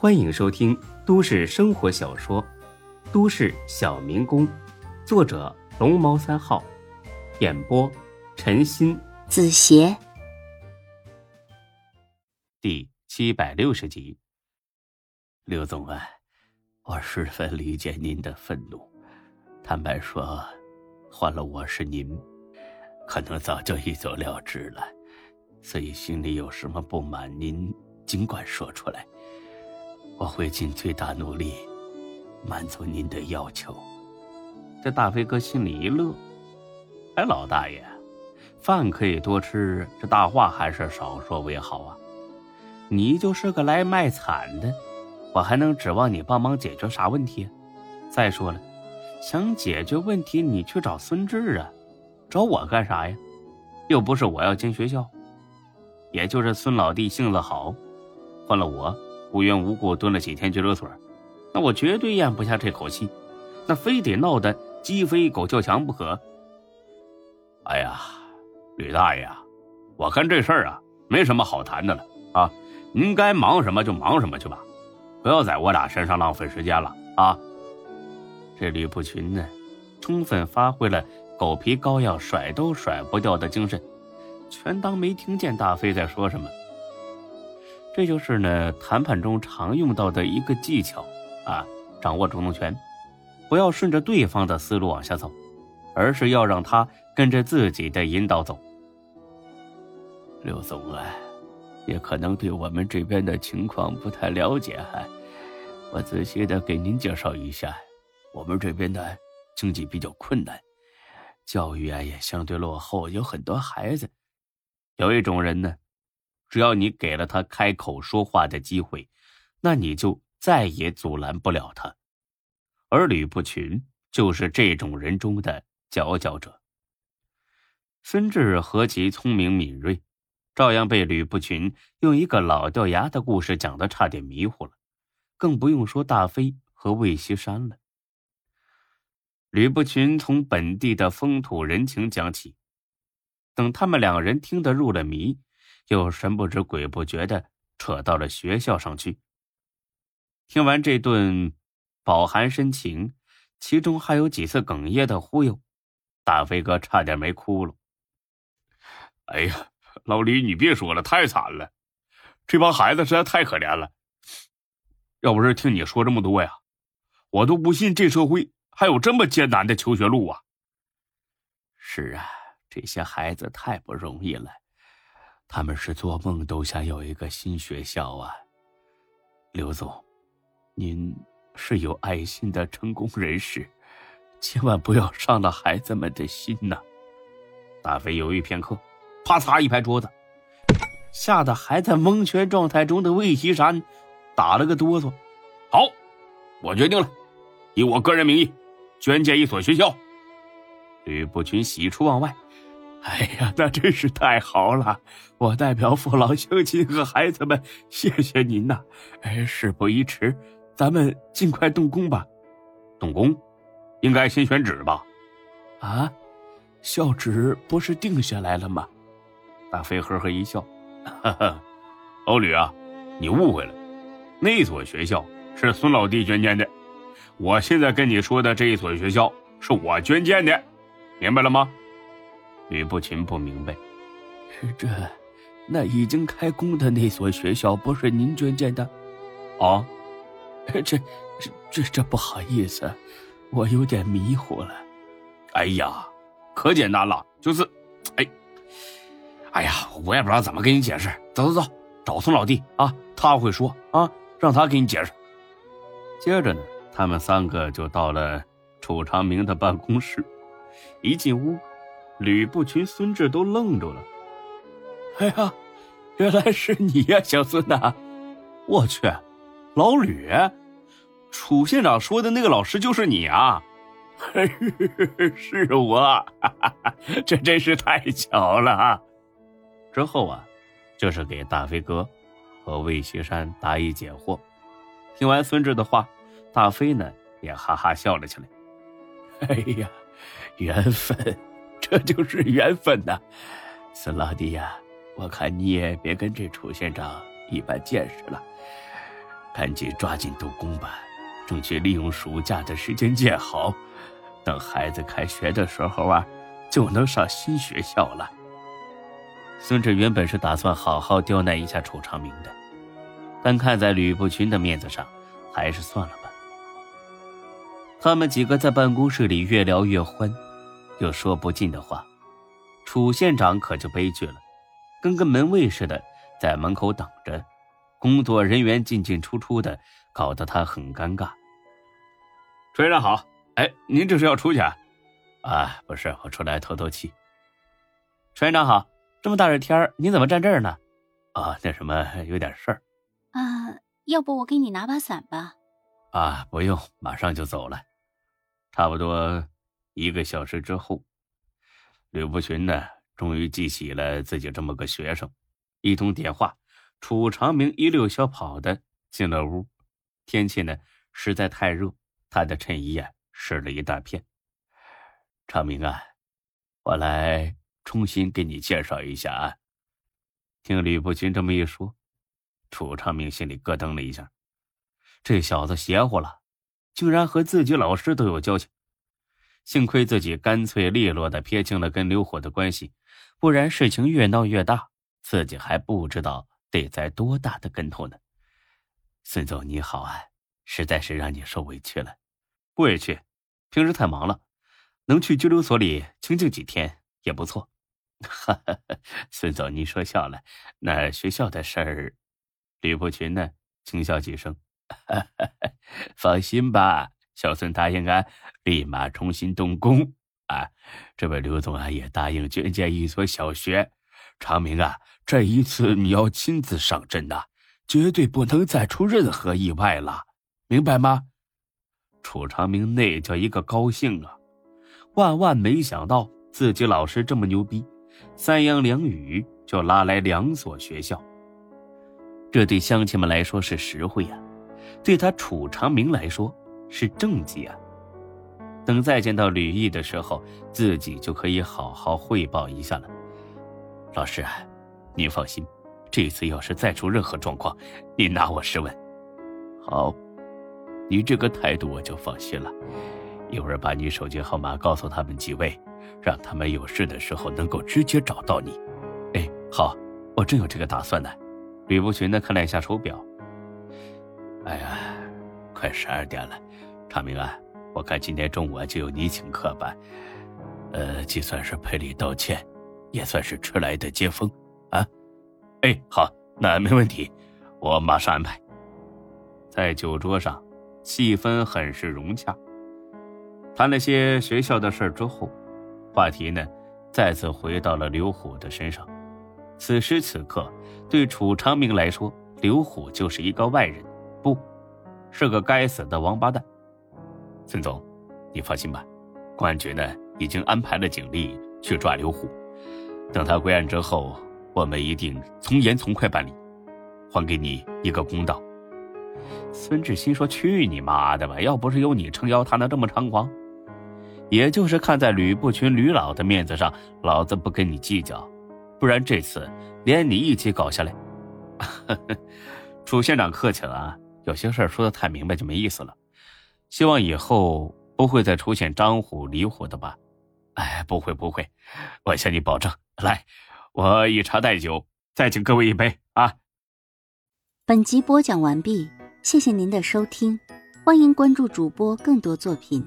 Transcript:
欢迎收听都市生活小说《都市小民工》，作者龙猫三号，演播陈鑫、子邪，第七百六十集。刘总啊，我十分理解您的愤怒。坦白说，换了我是您，可能早就一走了之了。所以心里有什么不满，您尽管说出来。我会尽最大努力满足您的要求。这大飞哥心里一乐，哎，老大爷，饭可以多吃，这大话还是少说为好啊。你就是个来卖惨的，我还能指望你帮忙解决啥问题？再说了，想解决问题，你去找孙志啊，找我干啥呀？又不是我要进学校，也就是孙老弟性子好，换了我。无缘无故蹲了几天拘留所，那我绝对咽不下这口气，那非得闹得鸡飞狗跳墙不可。哎呀，吕大爷啊，我看这事儿啊，没什么好谈的了啊，您该忙什么就忙什么去吧，不要在我俩身上浪费时间了啊。这吕不群呢，充分发挥了狗皮膏药甩都甩不掉的精神，全当没听见大飞在说什么。这就是呢，谈判中常用到的一个技巧啊，掌握主动权，不要顺着对方的思路往下走，而是要让他跟着自己的引导走。刘总啊，也可能对我们这边的情况不太了解，我仔细的给您介绍一下，我们这边的经济比较困难，教育啊也相对落后，有很多孩子，有一种人呢。只要你给了他开口说话的机会，那你就再也阻拦不了他。而吕不群就是这种人中的佼佼者。孙志何其聪明敏锐，照样被吕不群用一个老掉牙的故事讲得差点迷糊了，更不用说大飞和魏西山了。吕不群从本地的风土人情讲起，等他们两人听得入了迷。又神不知鬼不觉的扯到了学校上去。听完这顿饱含深情，其中还有几次哽咽的忽悠，大飞哥差点没哭了。哎呀，老李，你别说了，太惨了，这帮孩子实在太可怜了。要不是听你说这么多呀，我都不信这社会还有这么艰难的求学路啊。是啊，这些孩子太不容易了。他们是做梦都想有一个新学校啊，刘总，您是有爱心的成功人士，千万不要伤了孩子们的心呐！大飞犹豫片刻，啪嚓一拍桌子，吓得还在蒙圈状态中的魏西山打了个哆嗦。好，我决定了，以我个人名义捐建一所学校。吕不群喜出望外。哎呀，那真是太好了！我代表父老乡亲和孩子们，谢谢您呐！哎，事不宜迟，咱们尽快动工吧。动工，应该先选址吧？啊，校址不是定下来了吗？大飞呵呵一笑，哈哈，老吕啊，你误会了，那所学校是孙老弟捐建的，我现在跟你说的这一所学校是我捐建的，明白了吗？吕不群不明白，这，那已经开工的那所学校不是您捐建的？啊，这，这，这，这不好意思，我有点迷糊了。哎呀，可简单了，就是，哎，哎呀，我也不知道怎么跟你解释。走走走，找孙老弟啊，他会说啊，让他给你解释。接着呢，他们三个就到了楚长明的办公室，一进屋。吕布群、孙志都愣住了。哎呀，原来是你呀，小孙呐！我去，老吕，楚县长说的那个老师就是你啊？是我，这真是太巧了。之后啊，就是给大飞哥和魏西山答疑解惑。听完孙志的话，大飞呢也哈哈笑了起来。哎呀，缘分。这就是缘分呐，孙老弟呀，我看你也别跟这楚县长一般见识了，赶紧抓紧动工吧，争取利用暑假的时间建好，等孩子开学的时候啊，就能上新学校了。孙志原本是打算好好刁难一下楚长明的，但看在吕不群的面子上，还是算了吧。他们几个在办公室里越聊越欢，有说不尽的话。楚县长可就悲剧了，跟个门卫似的在门口等着，工作人员进进出出的，搞得他很尴尬。楚院长好，哎，您这是要出去啊？啊，不是，我出来透透气。楚院长好，这么大热天你怎么站这儿呢？啊，那什么，有点事儿。啊，要不我给你拿把伞吧？啊，不用，马上就走了。差不多一个小时之后，吕不群呢，终于记起了自己这么个学生。一通电话，楚长明一溜小跑的进了屋。天气呢实在太热，他的衬衣啊湿了一大片。长明啊，我来重新给你介绍一下啊。听吕不群这么一说，楚长明心里咯噔了一下，这小子邪乎了。竟然和自己老师都有交情，幸亏自己干脆利落的撇清了跟刘虎的关系，不然事情越闹越大，自己还不知道得栽多大的跟头呢。孙总你好啊，实在是让你受委屈了。不委屈，平时太忙了，能去拘留所里清静几天也不错。哈哈，孙总您说笑了，那学校的事儿，吕不群呢轻笑几声。放心吧，小孙答应啊，立马重新动工啊！这位刘总啊，也答应捐建一所小学。长明啊，这一次你要亲自上阵呐，绝对不能再出任何意外了，明白吗？楚长明那叫一个高兴啊！万万没想到自己老师这么牛逼，三言两语就拉来两所学校，这对乡亲们来说是实惠呀。对他楚长明来说是政绩啊！等再见到吕毅的时候，自己就可以好好汇报一下了。老师，您放心，这次要是再出任何状况，您拿我试问。好，你这个态度我就放心了。一会儿把你手机号码告诉他们几位，让他们有事的时候能够直接找到你。哎，好，我真有这个打算呢。吕不群呢，看了一下手表。哎呀，快十二点了，长明啊，我看今天中午就由你请客吧，呃，既算是赔礼道歉，也算是迟来的接风，啊，哎，好，那没问题，我马上安排。在酒桌上，气氛很是融洽，谈了些学校的事之后，话题呢，再次回到了刘虎的身上。此时此刻，对楚长明来说，刘虎就是一个外人。不，是个该死的王八蛋。孙总，你放心吧，公安局呢已经安排了警力去抓刘虎，等他归案之后，我们一定从严从快办理，还给你一个公道。孙志新说：“去你妈的吧！要不是有你撑腰，他能这么猖狂？也就是看在吕布群、吕老的面子上，老子不跟你计较，不然这次连你一起搞下来。”楚县长客气了啊。有些事儿说的太明白就没意思了，希望以后不会再出现张虎、李虎的吧？哎，不会不会，我向你保证。来，我以茶代酒，再敬各位一杯啊！本集播讲完毕，谢谢您的收听，欢迎关注主播更多作品。